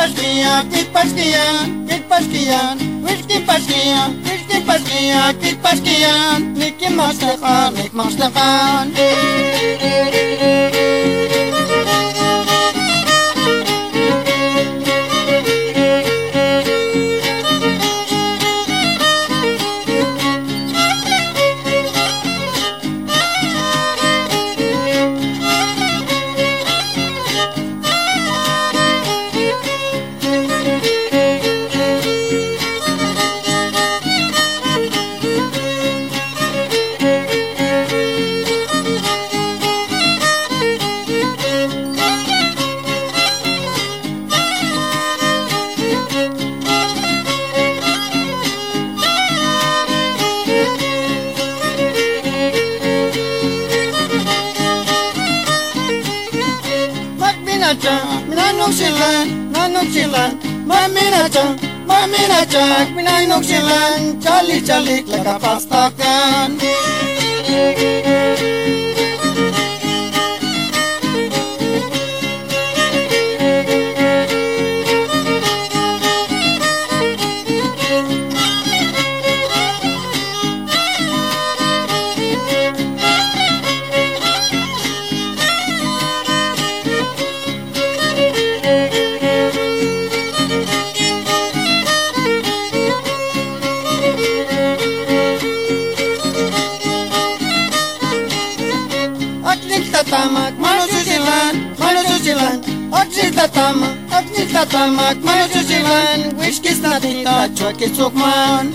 pasquinha, que pasquinha, que pasquinha, wis pasquinha, wis que pasquinha, que pasquinha, nik monster, nik monster. Minanok silan, nanok silan, maminacha, maminacha, minanok silan, chalik chalik lagapastakan. Aknik tamak, mano susilan, mano susilan. Oxis da tamak, oxis da tamak, mano susilan. Whiskey's nothing, dita, Chwa is man.